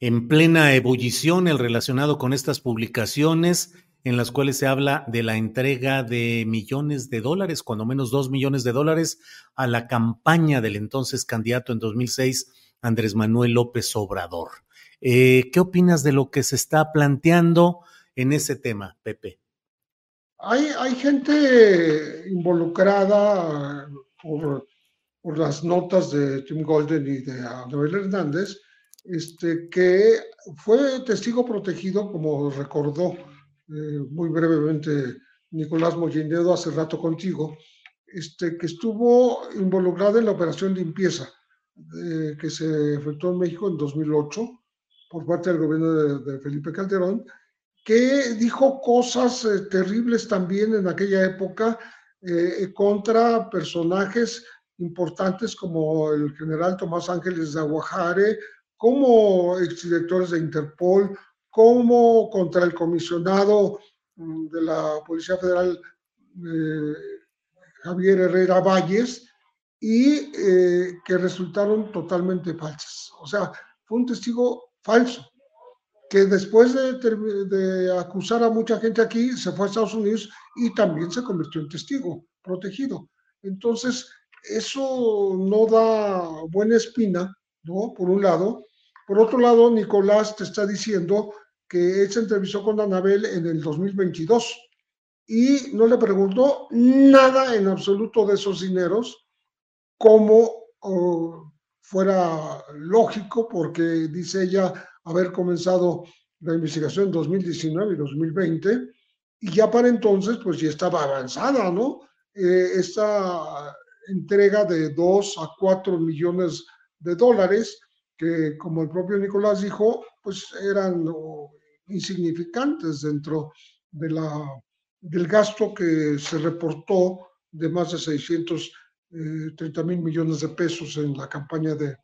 en plena ebullición, el relacionado con estas publicaciones en las cuales se habla de la entrega de millones de dólares, cuando menos dos millones de dólares, a la campaña del entonces candidato en 2006, Andrés Manuel López Obrador. Eh, ¿Qué opinas de lo que se está planteando en ese tema, Pepe? Hay, gente involucrada por, las notas de Tim Golden y de Noel Hernández, este, que fue testigo protegido, como recordó eh, muy brevemente Nicolás Mollinedo hace rato contigo, este, que estuvo involucrado en la operación limpieza eh, que se efectuó en México en 2008 por parte del gobierno de, de Felipe Calderón, que dijo cosas eh, terribles también en aquella época eh, contra personajes importantes como el general Tomás Ángeles de Aguajare, como exdirectores de Interpol, como contra el comisionado mm, de la Policía Federal eh, Javier Herrera Valles y eh, que resultaron totalmente falsas. O sea, fue un testigo falso, que después de, de, acusar a mucha gente aquí, se fue a Estados Unidos y también se convirtió en testigo protegido. Entonces, eso no da buena espina, ¿no? Por un lado, por otro lado, Nicolás te está diciendo que él se entrevistó con Anabel en el 2022 y no le preguntó nada en absoluto de esos dineros, como fuera lógico, porque dice ella haber comenzado la investigación en 2019 y 2020, y ya para entonces, pues ya estaba avanzada, ¿no? Eh, esta entrega de 2 a 4 millones de dólares que como el propio Nicolás dijo, pues eran insignificantes dentro de la, del gasto que se reportó de más de 630 eh, mil millones de pesos en la campaña de,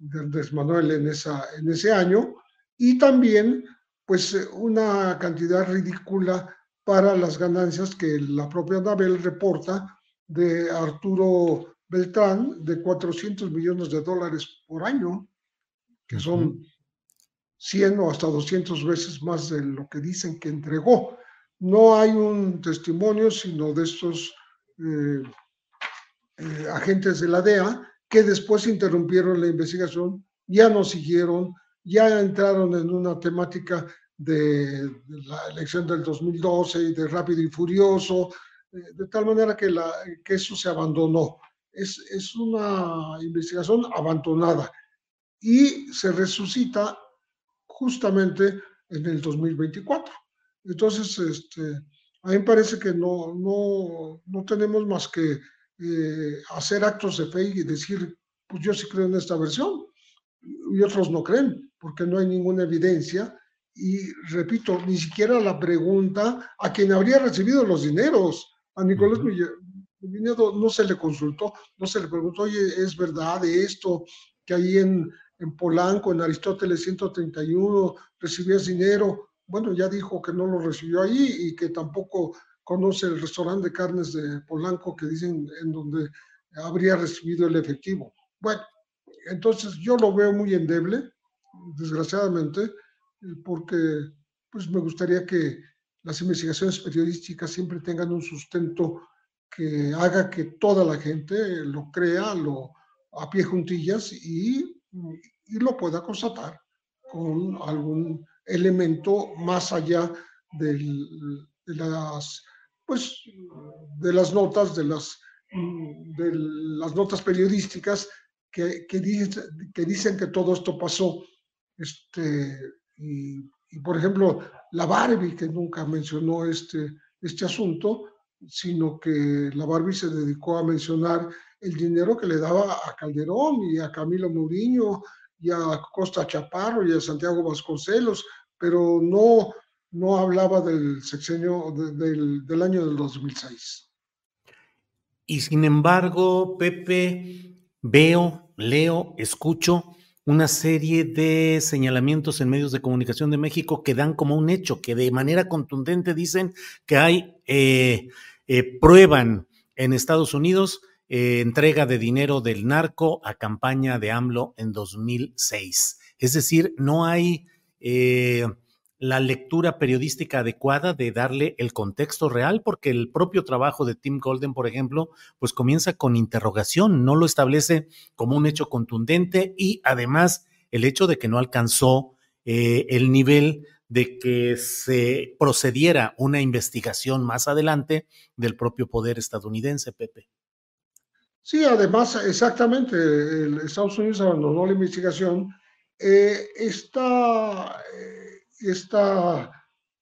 de Andrés Manuel en, esa, en ese año, y también pues una cantidad ridícula para las ganancias que la propia Anabel reporta de Arturo Beltrán de 400 millones de dólares por año que son 100 o hasta 200 veces más de lo que dicen que entregó. No hay un testimonio, sino de estos eh, eh, agentes de la DEA que después interrumpieron la investigación, ya no siguieron, ya entraron en una temática de, la elección del 2012 y de rápido y furioso, eh, de tal manera que, la, que eso se abandonó. Es, es una investigación abandonada y se resucita justamente en el 2024. Entonces, este, a mí me parece que no, no, no tenemos más que eh, hacer actos de fe y decir, pues yo sí creo en esta versión, y otros no creen, porque no hay ninguna evidencia. Y repito, ni siquiera la pregunta a quien habría recibido los dineros. A Nicolás uh no se le consultó, no se le preguntó, oye, ¿es verdad esto que ahí en, en Polanco, en Aristóteles 131, recibías dinero. Bueno, ya dijo que no lo recibió ahí y que tampoco conoce el restaurante de carnes de Polanco que dicen en donde habría recibido el efectivo. Bueno, entonces yo lo veo muy endeble, desgraciadamente, porque pues me gustaría que las investigaciones periodísticas siempre tengan un sustento que haga que toda la gente lo crea, lo a pie juntillas y, y lo pueda constatar con algún elemento más allá del, de las pues de las notas de las de las notas periodísticas que, que, que dicen que todo esto pasó este y, y, por ejemplo la Barbie que nunca mencionó este este asunto sino que la Barbie se dedicó a mencionar el dinero que le daba a Calderón y a Camilo Mourinho y a Costa Chaparro y a Santiago Vasconcelos, pero no, no hablaba del sexenio del, del año del 2006. Y sin embargo, Pepe, veo, leo, escucho una serie de señalamientos en medios de comunicación de México que dan como un hecho, que de manera contundente dicen que hay, eh, eh, prueban en Estados Unidos eh, entrega de dinero del narco a campaña de AMLO en 2006. Es decir, no hay eh, la lectura periodística adecuada de darle el contexto real, porque el propio trabajo de Tim Golden, por ejemplo, pues comienza con interrogación, no lo establece como un hecho contundente y además el hecho de que no alcanzó eh, el nivel de que se procediera una investigación más adelante del propio poder estadounidense, Pepe. Sí, además, exactamente, el Estados Unidos abandonó la investigación. Eh, esta, eh, esta,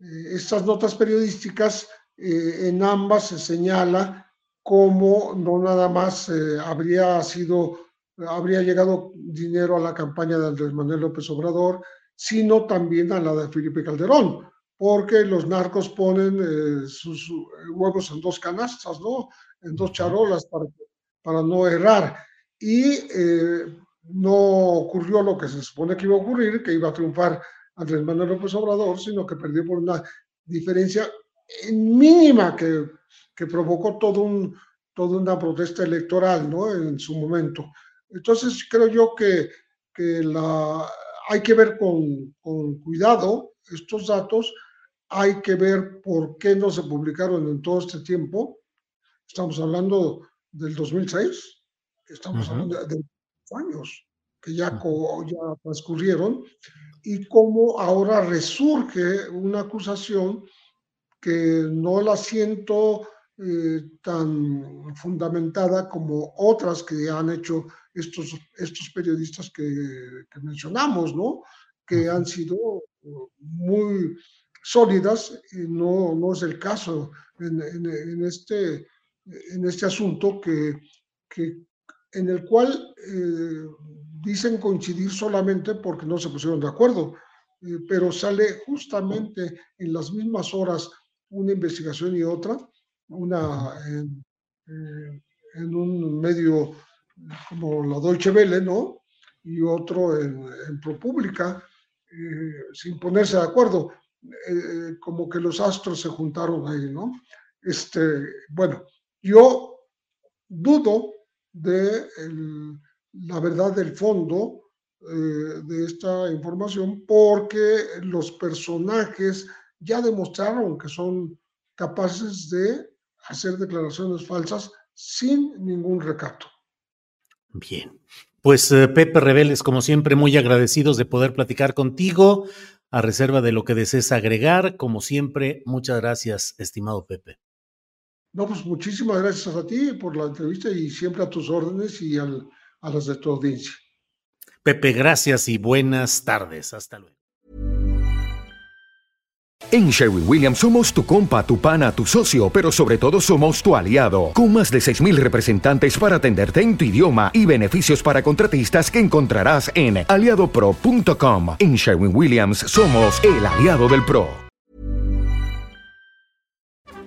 eh, estas notas periodísticas, eh, en ambas se señala cómo no nada más habría sido, habría llegado dinero a la campaña de Andrés Manuel López Obrador, sino también a la de Felipe Calderón, porque los narcos ponen sus huevos en dos canastas, ¿no? En dos charolas para que para no errar. Y eh, no ocurrió lo que se supone que iba a ocurrir, que iba a triunfar Andrés Manuel López Obrador, sino que perdió por una diferencia mínima que, que provocó todo un, toda una protesta electoral ¿no? en su momento. Entonces creo yo que, que la, hay que ver con, con cuidado estos datos, hay que ver por qué no se publicaron en todo este tiempo. Estamos hablando del 2006, estamos hablando de, años que ya, ya transcurrieron, y cómo ahora resurge una acusación que no la siento eh, tan fundamentada como otras que han hecho estos, estos periodistas que, que mencionamos, ¿no? que han sido muy sólidas y no, no es el caso en, en, en este en este asunto que, que en el cual eh, dicen coincidir solamente porque no se pusieron de acuerdo, eh, pero sale justamente en las mismas horas una investigación y otra, una en, eh, en un medio como la Deutsche Welle, ¿no? Y otro en, en ProPublica, sin ponerse de acuerdo, como que los astros se juntaron ahí, ¿no? Este, bueno, yo dudo de la verdad del fondo eh, de esta información porque los personajes ya demostraron que son capaces de hacer declaraciones falsas sin ningún recato. Bien, pues eh, Pepe Rebeles, como siempre, muy agradecidos de poder platicar contigo, a reserva de lo que desees agregar. Como siempre, muchas gracias, estimado Pepe. No, pues muchísimas gracias a ti por la entrevista y siempre a tus órdenes y al, a las de tu audiencia. Pepe, gracias y buenas tardes. Hasta luego. En Sherwin Williams somos tu compa, tu pana, tu socio, pero sobre todo somos tu aliado, con más de 6.000 representantes para atenderte en tu idioma y beneficios para contratistas que encontrarás en aliadopro.com. En Sherwin Williams somos el aliado del PRO.